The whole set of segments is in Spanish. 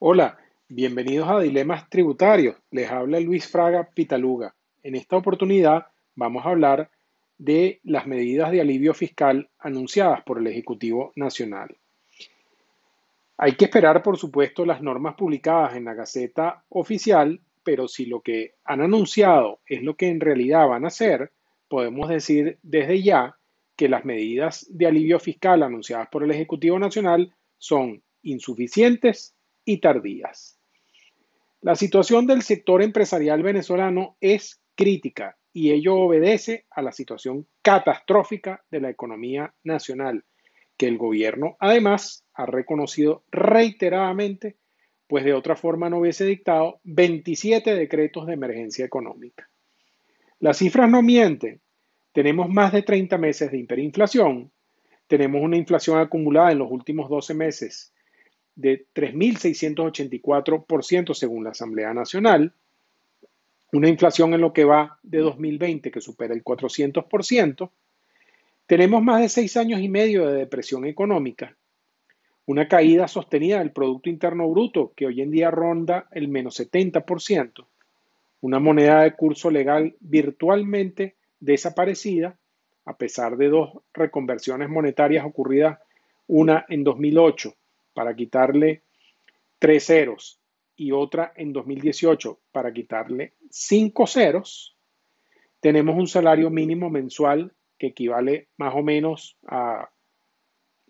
Hola, bienvenidos a Dilemas Tributarios. Les habla Luis Fraga Pitaluga. En esta oportunidad vamos a hablar de las medidas de alivio fiscal anunciadas por el Ejecutivo Nacional. Hay que esperar, por supuesto, las normas publicadas en la Gaceta Oficial, pero si lo que han anunciado es lo que en realidad van a hacer, podemos decir desde ya que las medidas de alivio fiscal anunciadas por el Ejecutivo Nacional son insuficientes y tardías. La situación del sector empresarial venezolano es crítica y ello obedece a la situación catastrófica de la economía nacional, que el gobierno además ha reconocido reiteradamente, pues de otra forma no hubiese dictado 27 decretos de emergencia económica. Las cifras no mienten. Tenemos más de 30 meses de hiperinflación, tenemos una inflación acumulada en los últimos 12 meses de 3.684% según la Asamblea Nacional, una inflación en lo que va de 2020 que supera el 400%, tenemos más de seis años y medio de depresión económica, una caída sostenida del Producto Interno Bruto que hoy en día ronda el menos 70%, una moneda de curso legal virtualmente desaparecida, a pesar de dos reconversiones monetarias ocurridas, una en 2008 para quitarle tres ceros y otra en 2018 para quitarle cinco ceros, tenemos un salario mínimo mensual que equivale más o menos a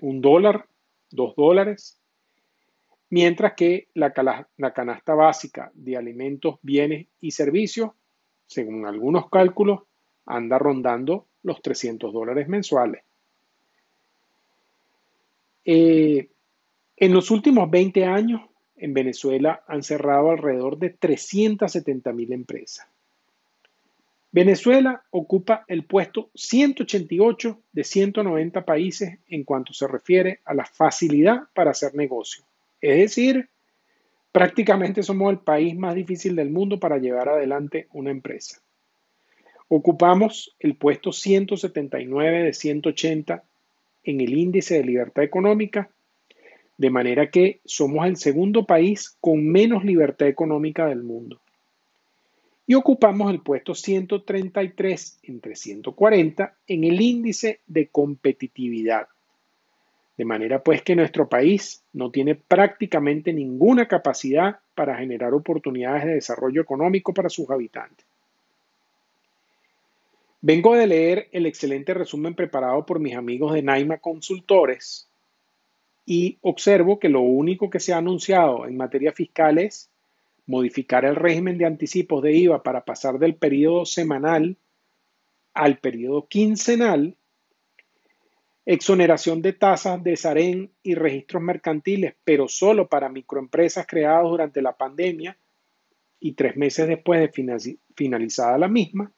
un dólar, dos dólares, mientras que la, canasta básica de alimentos, bienes y servicios, según algunos cálculos, anda rondando los 300 dólares mensuales. Eh, en los últimos 20 años, en Venezuela han cerrado alrededor de 370 mil empresas. Venezuela ocupa el puesto 188 de 190 países en cuanto se refiere a la facilidad para hacer negocio. Es decir, prácticamente somos el país más difícil del mundo para llevar adelante una empresa. Ocupamos el puesto 179 de 180 en el índice de libertad económica de manera que somos el segundo país con menos libertad económica del mundo. Y ocupamos el puesto 133 entre 140 en el índice de competitividad. De manera pues que nuestro país no tiene prácticamente ninguna capacidad para generar oportunidades de desarrollo económico para sus habitantes. Vengo de leer el excelente resumen preparado por mis amigos de Naima Consultores y observo que lo único que se ha anunciado en materia fiscal es modificar el régimen de anticipos de IVA para pasar del periodo semanal al periodo quincenal, exoneración de tasas de SAREN y registros mercantiles, pero solo para microempresas creadas durante la pandemia y tres meses después de finalizada la misma,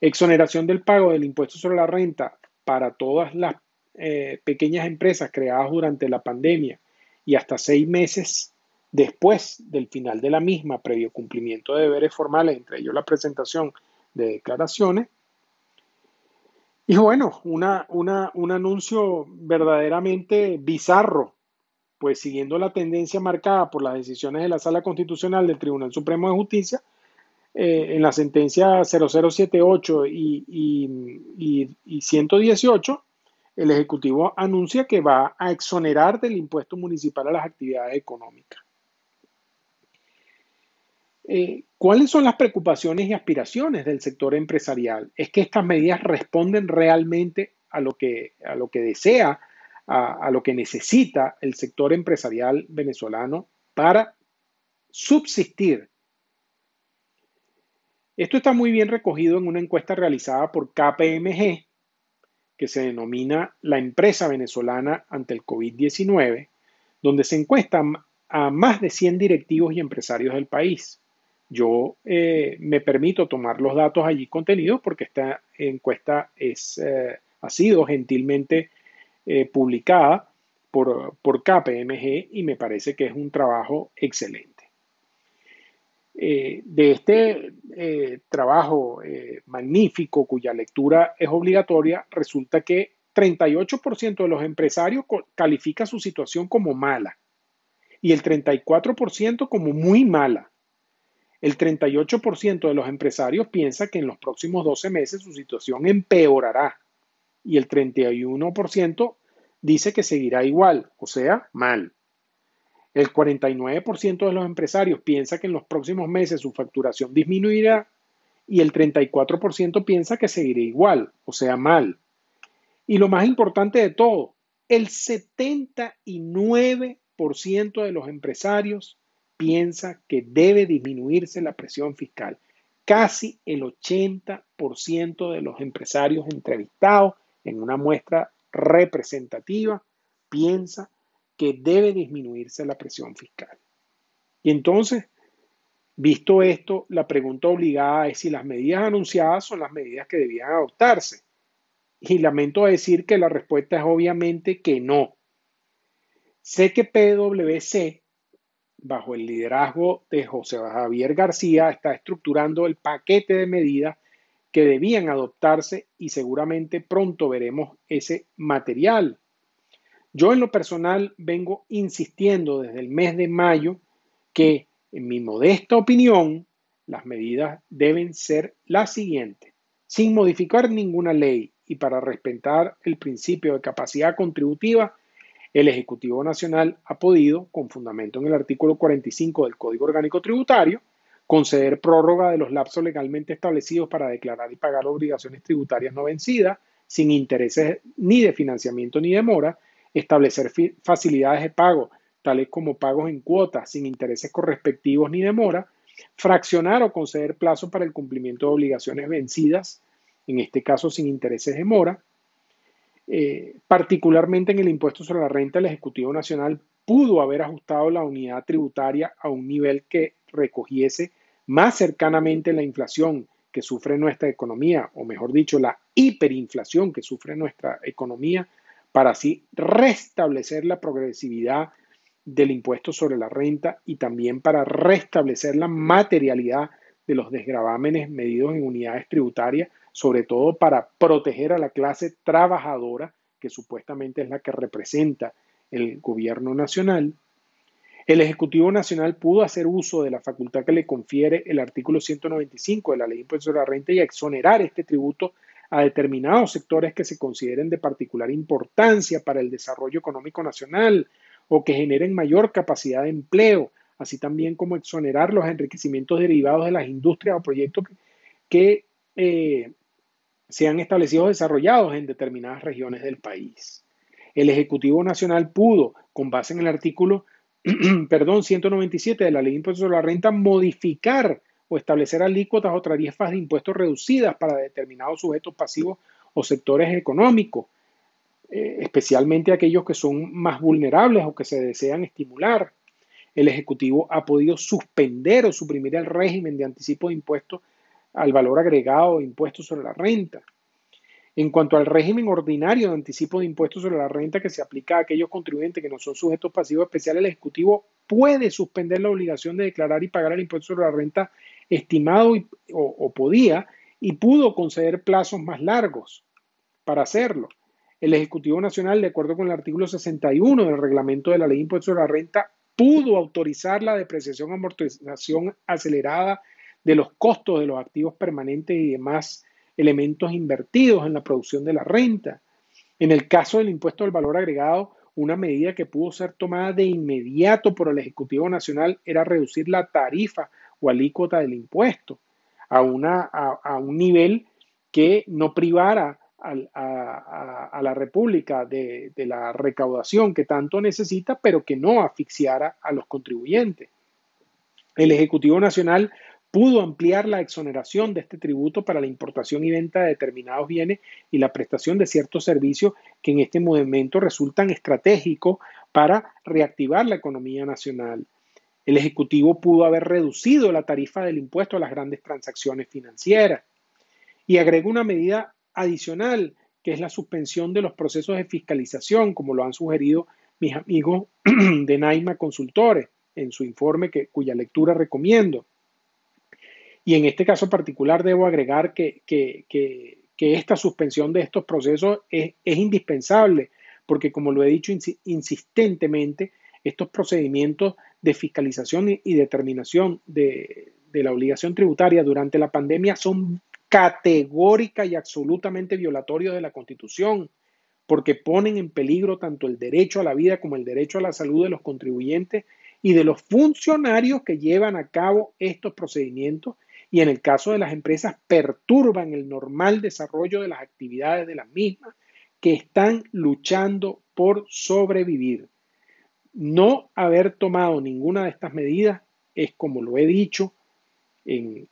exoneración del pago del impuesto sobre la renta para todas las eh, pequeñas empresas creadas durante la pandemia y hasta seis meses después del final de la misma, previo cumplimiento de deberes formales, entre ellos la presentación de declaraciones. Y bueno, una, un anuncio verdaderamente bizarro, pues siguiendo la tendencia marcada por las decisiones de la Sala Constitucional del Tribunal Supremo de Justicia, eh, en la sentencia 0078 y, y, y 118, el Ejecutivo anuncia que va a exonerar del impuesto municipal a las actividades económicas. Eh, ¿Cuáles son las preocupaciones y aspiraciones del sector empresarial? Es que estas medidas responden realmente a lo que, a lo que desea, a, lo que necesita el sector empresarial venezolano para subsistir. Esto está muy bien recogido en una encuesta realizada por KPMG, que se denomina La empresa venezolana ante el COVID-19, donde se encuestan a más de 100 directivos y empresarios del país. Yo eh, me permito tomar los datos allí contenidos porque esta encuesta es, eh, ha sido gentilmente eh, publicada por, por KPMG y me parece que es un trabajo excelente. De este eh, trabajo eh, magnífico cuya lectura es obligatoria, resulta que 38% de los empresarios califica su situación como mala y el 34% como muy mala. El 38% de los empresarios piensa que en los próximos 12 meses su situación empeorará y el 31% dice que seguirá igual, o sea, mal. El 49% de los empresarios piensa que en los próximos meses su facturación disminuirá y el 34% piensa que seguirá igual, o sea, mal. Y lo más importante de todo, el 79% de los empresarios piensa que debe disminuirse la presión fiscal. Casi el 80% de los empresarios entrevistados en una muestra representativa piensa que debe disminuirse la presión fiscal. Y entonces, visto esto, la pregunta obligada es si las medidas anunciadas son las medidas que debían adoptarse. Y lamento decir que la respuesta es obviamente que no. Sé que PwC, bajo el liderazgo de José Javier García, está estructurando el paquete de medidas que debían adoptarse y seguramente pronto veremos ese material. Yo en lo personal vengo insistiendo desde el mes de mayo que, en mi modesta opinión, las medidas deben ser las siguientes. Sin modificar ninguna ley y para respetar el principio de capacidad contributiva, el Ejecutivo Nacional ha podido, con fundamento en el artículo 45 del Código Orgánico Tributario, conceder prórroga de los lapsos legalmente establecidos para declarar y pagar obligaciones tributarias no vencidas, sin intereses ni de financiamiento ni demora, establecer facilidades de pago, tales como pagos en cuotas, sin intereses correspectivos ni demora, fraccionar o conceder plazo para el cumplimiento de obligaciones vencidas, en este caso sin intereses de mora. Eh, particularmente en el impuesto sobre la renta, el Ejecutivo Nacional pudo haber ajustado la unidad tributaria a un nivel que recogiese más cercanamente la inflación que sufre nuestra economía, o mejor dicho, la hiperinflación que sufre nuestra economía, para así restablecer la progresividad del impuesto sobre la renta y también para restablecer la materialidad de los desgravámenes medidos en unidades tributarias, sobre todo para proteger a la clase trabajadora, que supuestamente es la que representa el gobierno nacional. El Ejecutivo Nacional pudo hacer uso de la facultad que le confiere el artículo 195 de la Ley de Impuestos sobre la Renta y exonerar este tributo a determinados sectores que se consideren de particular importancia para el desarrollo económico nacional o que generen mayor capacidad de empleo, así también como exonerar los enriquecimientos derivados de las industrias o proyectos que, eh, sean establecidos o desarrollados en determinadas regiones del país. El Ejecutivo Nacional pudo, con base en el artículo perdón, 197 de la Ley de Impuestos sobre la Renta, modificar o establecer alícuotas o tarifas de impuestos reducidas para determinados sujetos pasivos o sectores económicos, eh, especialmente aquellos que son más vulnerables o que se desean estimular. El Ejecutivo ha podido suspender o suprimir el régimen de anticipo de impuestos al valor agregado de impuestos sobre la renta. En cuanto al régimen ordinario de anticipo de impuestos sobre la renta que se aplica a aquellos contribuyentes que no son sujetos pasivos especiales, el Ejecutivo puede suspender la obligación de declarar y pagar el impuesto sobre la renta estimado o, podía y pudo conceder plazos más largos para hacerlo. El Ejecutivo Nacional, de acuerdo con el artículo 61 del reglamento de la Ley de Impuestos sobre la Renta, pudo autorizar la depreciación amortización acelerada de los costos de los activos permanentes y demás elementos invertidos en la producción de la renta. En el caso del impuesto al valor agregado, una medida que pudo ser tomada de inmediato por el Ejecutivo Nacional era reducir la tarifa o alícuota del impuesto a, una, a, un nivel que no privara a, la República de, de, la recaudación que tanto necesita, pero que no asfixiara a los contribuyentes. El Ejecutivo Nacional pudo ampliar la exoneración de este tributo para la importación y venta de determinados bienes y la prestación de ciertos servicios que en este momento resultan estratégicos para reactivar la economía nacional. El Ejecutivo pudo haber reducido la tarifa del impuesto a las grandes transacciones financieras y agregó una medida adicional que es la suspensión de los procesos de fiscalización, como lo han sugerido mis amigos de Naima Consultores en su informe que, cuya lectura recomiendo. Y en este caso particular debo agregar que, esta suspensión de estos procesos es, es indispensable, porque como lo he dicho insistentemente, estos procedimientos de fiscalización y determinación de, la obligación tributaria durante la pandemia son categórica y absolutamente violatorios de la Constitución, porque ponen en peligro tanto el derecho a la vida como el derecho a la salud de los contribuyentes y de los funcionarios que llevan a cabo estos procedimientos y en el caso de las empresas perturban el normal desarrollo de las actividades de las mismas que están luchando por sobrevivir. No haber tomado ninguna de estas medidas es, como lo he dicho en,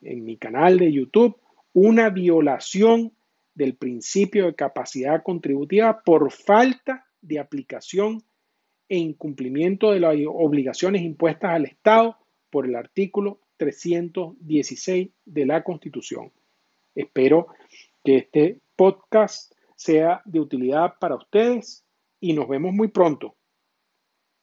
mi canal de YouTube, una violación del principio de capacidad contributiva por falta de aplicación e incumplimiento de las obligaciones impuestas al Estado por el artículo 316 de la Constitución. Espero que este podcast sea de utilidad para ustedes y nos vemos muy pronto.